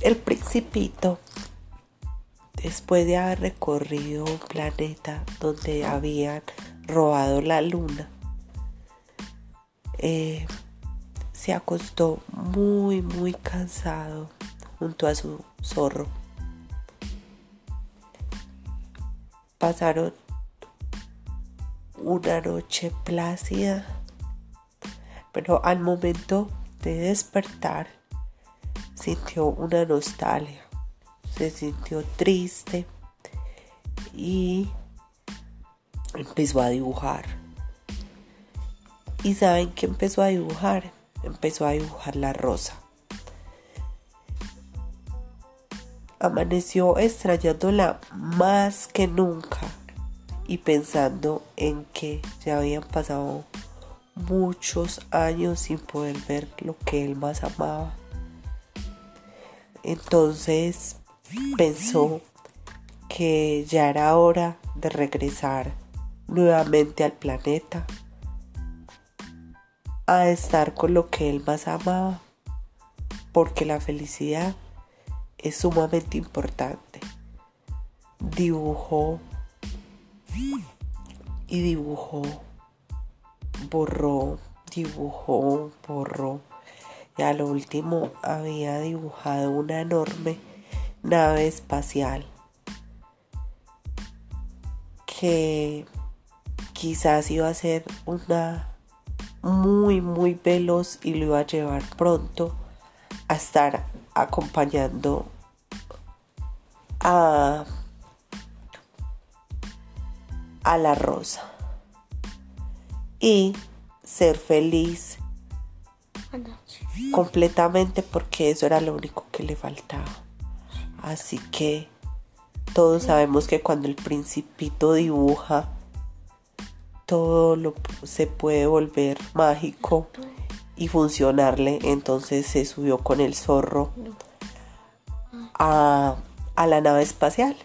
el principito, después de haber recorrido un planeta donde habían robado la luna, eh, se acostó muy, muy cansado junto a su zorro. Pasaron una noche plácida, pero al momento de despertar sintió una nostalgia, se sintió triste y empezó a dibujar. ¿Y saben qué empezó a dibujar? Empezó a dibujar la rosa. Amaneció extrañándola más que nunca y pensando en que ya habían pasado muchos años sin poder ver lo que él más amaba. Entonces pensó que ya era hora de regresar nuevamente al planeta a estar con lo que él más amaba, porque la felicidad es sumamente importante. Dibujó y dibujó, borró, dibujó, borró. Y a lo último había dibujado una enorme nave espacial que quizás iba a ser una muy muy veloz y lo iba a llevar pronto a estar acompañando a, a la rosa y ser feliz completamente porque eso era lo único que le faltaba. Así que todos sabemos que cuando el principito dibuja, todo lo, se puede volver mágico y funcionarle. Entonces se subió con el zorro a, a la nave espacial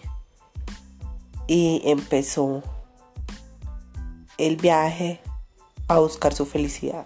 y empezó el viaje a buscar su felicidad.